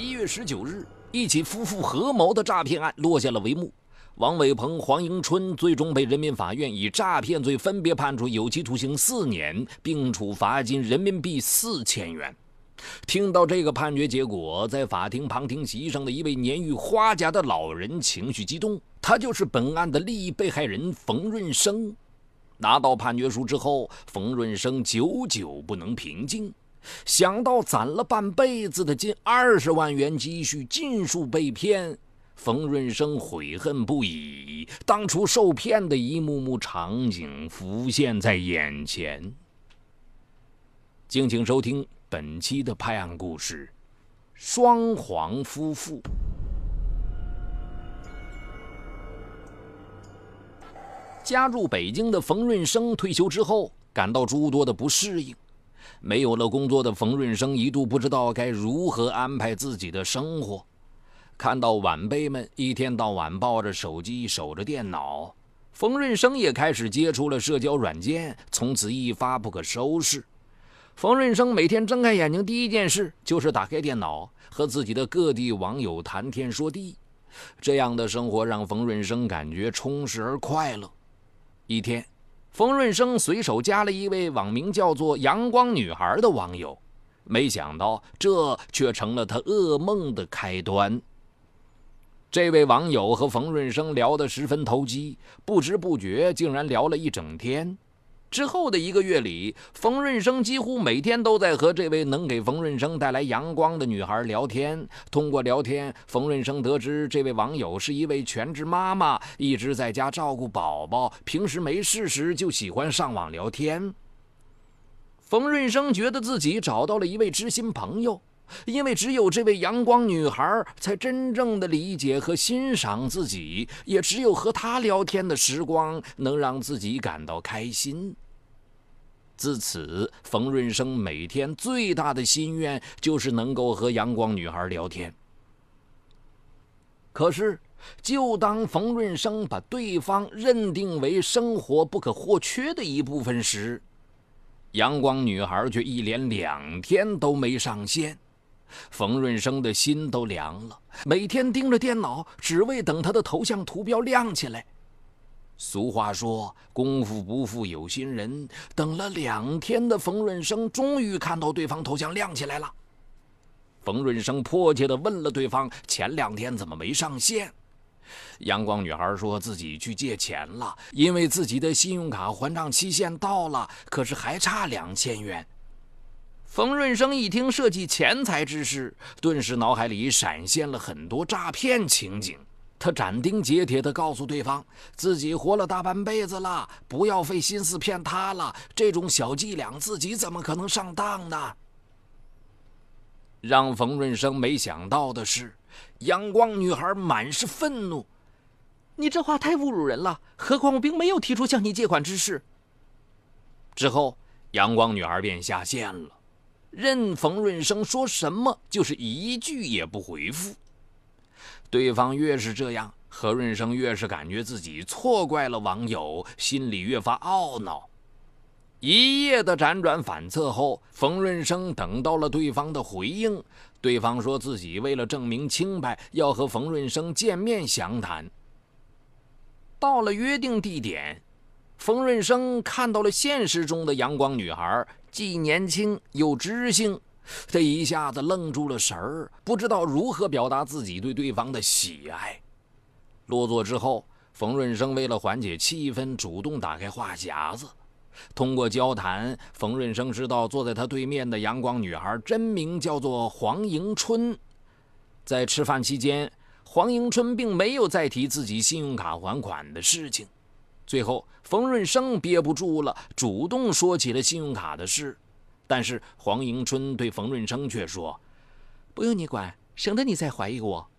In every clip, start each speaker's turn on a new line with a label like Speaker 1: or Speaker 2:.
Speaker 1: 一月十九日，一起夫妇合谋的诈骗案落下了帷幕。王伟鹏、黄迎春最终被人民法院以诈骗罪分别判处有期徒刑四年，并处罚金人民币四千元。听到这个判决结果，在法庭旁听席上的一位年逾花甲的老人情绪激动，他就是本案的利益被害人冯润生。拿到判决书之后，冯润生久久不能平静，想到攒了半辈子的近二十万元积蓄尽数被骗，冯润生悔恨不已。当初受骗的一幕幕场景浮现在眼前。敬请收听。本期的拍案故事：双黄夫妇。加入北京的冯润生退休之后，感到诸多的不适应。没有了工作的冯润生一度不知道该如何安排自己的生活。看到晚辈们一天到晚抱着手机、守着电脑，冯润生也开始接触了社交软件，从此一发不可收拾。冯润生每天睁开眼睛，第一件事就是打开电脑，和自己的各地网友谈天说地。这样的生活让冯润生感觉充实而快乐。一天，冯润生随手加了一位网名叫做“阳光女孩”的网友，没想到这却成了他噩梦的开端。这位网友和冯润生聊得十分投机，不知不觉竟然聊了一整天。之后的一个月里，冯润生几乎每天都在和这位能给冯润生带来阳光的女孩聊天。通过聊天，冯润生得知这位网友是一位全职妈妈，一直在家照顾宝宝，平时没事时就喜欢上网聊天。冯润生觉得自己找到了一位知心朋友，因为只有这位阳光女孩才真正的理解和欣赏自己，也只有和她聊天的时光能让自己感到开心。自此，冯润生每天最大的心愿就是能够和阳光女孩聊天。可是，就当冯润生把对方认定为生活不可或缺的一部分时，阳光女孩却一连两天都没上线。冯润生的心都凉了，每天盯着电脑，只为等她的头像图标亮起来。俗话说：“功夫不负有心人。”等了两天的冯润生终于看到对方头像亮起来了。冯润生迫切地问了对方：“前两天怎么没上线？”阳光女孩说自己去借钱了，因为自己的信用卡还账期限到了，可是还差两千元。冯润生一听涉及钱财之事，顿时脑海里闪现了很多诈骗情景。他斩钉截铁地告诉对方，自己活了大半辈子了，不要费心思骗他了。这种小伎俩，自己怎么可能上当呢？让冯润生没想到的是，阳光女孩满是愤怒：“你这话太侮辱人了！何况我并没有提出向你借款之事。”之后，阳光女孩便下线了，任冯润生说什么，就是一句也不回复。对方越是这样，何润生越是感觉自己错怪了网友，心里越发懊恼。一夜的辗转反侧后，冯润生等到了对方的回应。对方说自己为了证明清白，要和冯润生见面详谈。到了约定地点，冯润生看到了现实中的阳光女孩，既年轻又知性。这一下子愣住了神儿，不知道如何表达自己对对方的喜爱。落座之后，冯润生为了缓解气氛，主动打开话匣子。通过交谈，冯润生知道坐在他对面的阳光女孩真名叫做黄迎春。在吃饭期间，黄迎春并没有再提自己信用卡还款的事情。最后，冯润生憋不住了，主动说起了信用卡的事。但是黄迎春对冯润生却说：“不用你管，省得你再怀疑我。”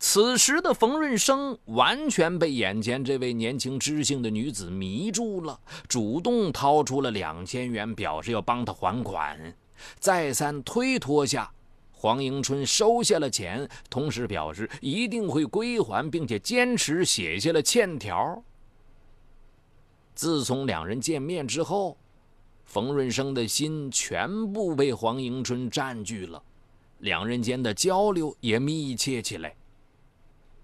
Speaker 1: 此时的冯润生完全被眼前这位年轻知性的女子迷住了，主动掏出了两千元，表示要帮她还款。再三推脱下，黄迎春收下了钱，同时表示一定会归还，并且坚持写下了欠条。自从两人见面之后。冯润生的心全部被黄迎春占据了，两人间的交流也密切起来。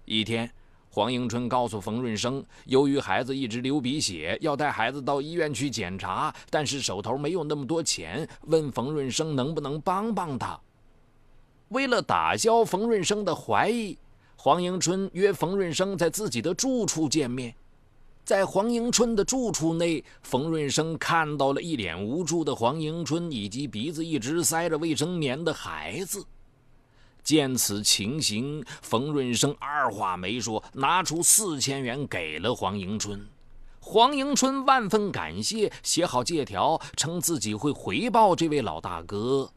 Speaker 1: 一天，黄迎春告诉冯润生，由于孩子一直流鼻血，要带孩子到医院去检查，但是手头没有那么多钱，问冯润生能不能帮帮他。为了打消冯润生的怀疑，黄迎春约冯润生在自己的住处见面。在黄迎春的住处内，冯润生看到了一脸无助的黄迎春以及鼻子一直塞着卫生棉的孩子。见此情形，冯润生二话没说，拿出四千元给了黄迎春。黄迎春万分感谢，写好借条，称自己会回报这位老大哥。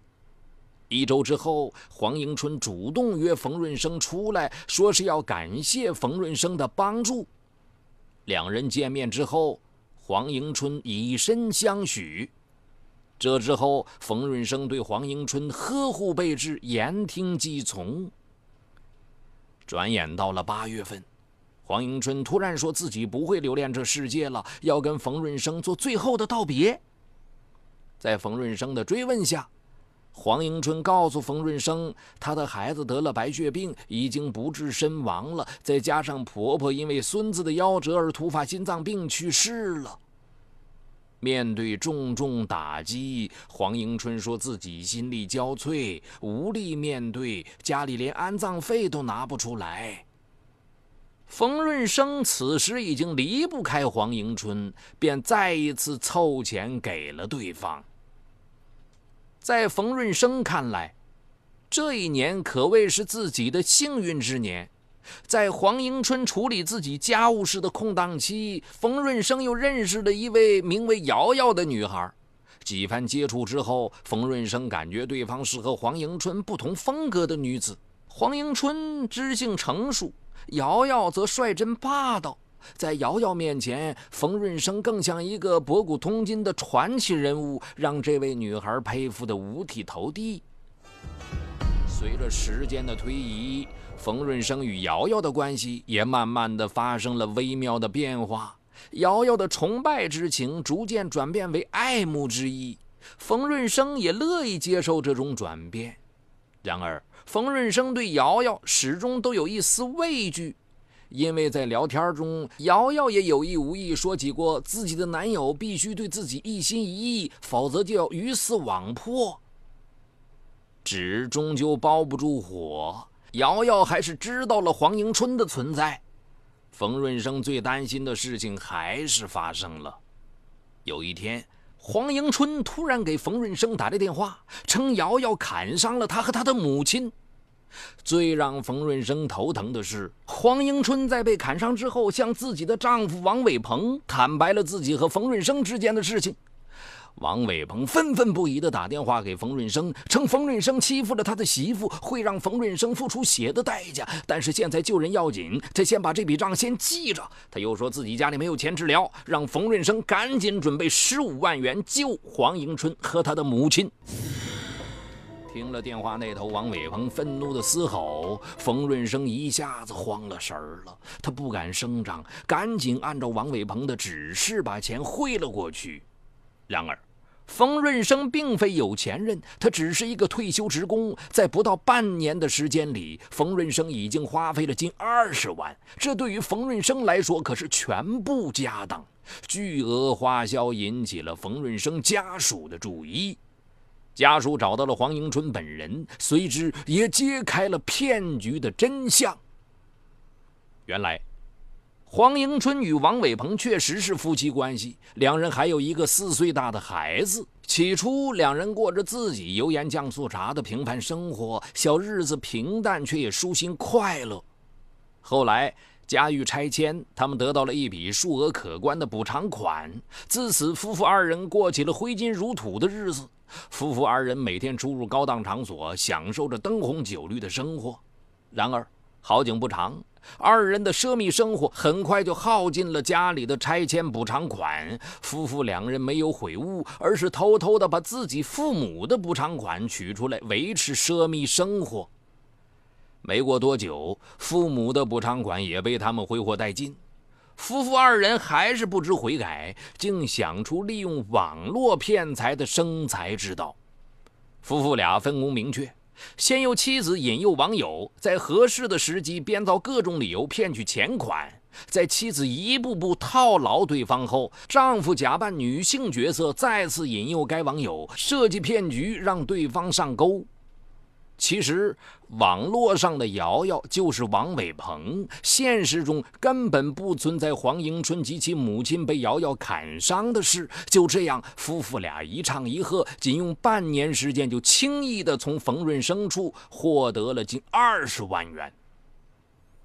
Speaker 1: 一周之后，黄迎春主动约冯润生出来，说是要感谢冯润生的帮助。两人见面之后，黄迎春以身相许。这之后，冯润生对黄迎春呵护备至，言听计从。转眼到了八月份，黄迎春突然说自己不会留恋这世界了，要跟冯润生做最后的道别。在冯润生的追问下，黄迎春告诉冯润生，她的孩子得了白血病，已经不治身亡了。再加上婆婆因为孙子的夭折而突发心脏病去世了。面对重重打击，黄迎春说自己心力交瘁，无力面对，家里连安葬费都拿不出来。冯润生此时已经离不开黄迎春，便再一次凑钱给了对方。在冯润生看来，这一年可谓是自己的幸运之年。在黄迎春处理自己家务事的空档期，冯润生又认识了一位名为瑶瑶的女孩。几番接触之后，冯润生感觉对方是和黄迎春不同风格的女子。黄迎春知性成熟，瑶瑶则率真霸道。在瑶瑶面前，冯润生更像一个博古通今的传奇人物，让这位女孩佩服得五体投地。随着时间的推移，冯润生与瑶瑶的关系也慢慢的发生了微妙的变化。瑶瑶的崇拜之情逐渐转变为爱慕之意，冯润生也乐意接受这种转变。然而，冯润生对瑶瑶始终都有一丝畏惧。因为在聊天中，瑶瑶也有意无意说起过自己的男友必须对自己一心一意，否则就要鱼死网破。纸终究包不住火，瑶瑶还是知道了黄迎春的存在。冯润生最担心的事情还是发生了。有一天，黄迎春突然给冯润生打来电话，称瑶瑶砍伤了他和他的母亲。最让冯润生头疼的是，黄迎春在被砍伤之后，向自己的丈夫王伟鹏坦白了自己和冯润生之间的事情。王伟鹏愤愤不已地打电话给冯润生，称冯润生欺负了他的媳妇，会让冯润生付出血的代价。但是现在救人要紧，他先把这笔账先记着。他又说自己家里没有钱治疗，让冯润生赶紧准备十五万元救黄迎春和他的母亲。听了电话那头王伟鹏愤怒的嘶吼，冯润生一下子慌了神儿了。他不敢声张，赶紧按照王伟鹏的指示把钱汇了过去。然而，冯润生并非有钱人，他只是一个退休职工。在不到半年的时间里，冯润生已经花费了近二十万，这对于冯润生来说可是全部家当。巨额花销引起了冯润生家属的注意。家属找到了黄迎春本人，随之也揭开了骗局的真相。原来，黄迎春与王伟鹏确实是夫妻关系，两人还有一个四岁大的孩子。起初，两人过着自己油盐酱醋茶的平凡生活，小日子平淡，却也舒心快乐。后来，家喻拆迁，他们得到了一笔数额可观的补偿款，自此，夫妇二人过起了挥金如土的日子。夫妇二人每天出入高档场所，享受着灯红酒绿的生活。然而好景不长，二人的奢靡生活很快就耗尽了家里的拆迁补偿款。夫妇两人没有悔悟，而是偷偷的把自己父母的补偿款取出来维持奢靡生活。没过多久，父母的补偿款也被他们挥霍殆尽。夫妇二人还是不知悔改，竟想出利用网络骗财的生财之道。夫妇俩分工明确，先由妻子引诱网友，在合适的时机编造各种理由骗取钱款。在妻子一步步套牢对方后，丈夫假扮女性角色，再次引诱该网友，设计骗局，让对方上钩。其实，网络上的瑶瑶就是王伟鹏，现实中根本不存在黄迎春及其母亲被瑶瑶砍伤的事。就这样，夫妇俩一唱一和，仅用半年时间，就轻易的从冯润生处获得了近二十万元。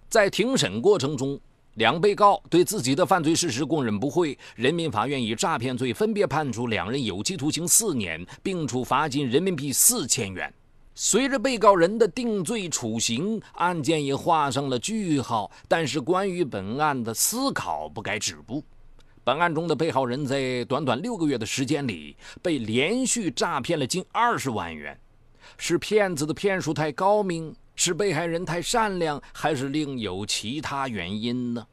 Speaker 1: 在庭审过程中，两被告对自己的犯罪事实供认不讳，人民法院以诈骗罪分别判处两人有期徒刑四年，并处罚金人民币四千元。随着被告人的定罪处刑，案件也画上了句号。但是，关于本案的思考不该止步。本案中的被害人在短短六个月的时间里，被连续诈骗了近二十万元。是骗子的骗术太高明？是被害人太善良，还是另有其他原因呢？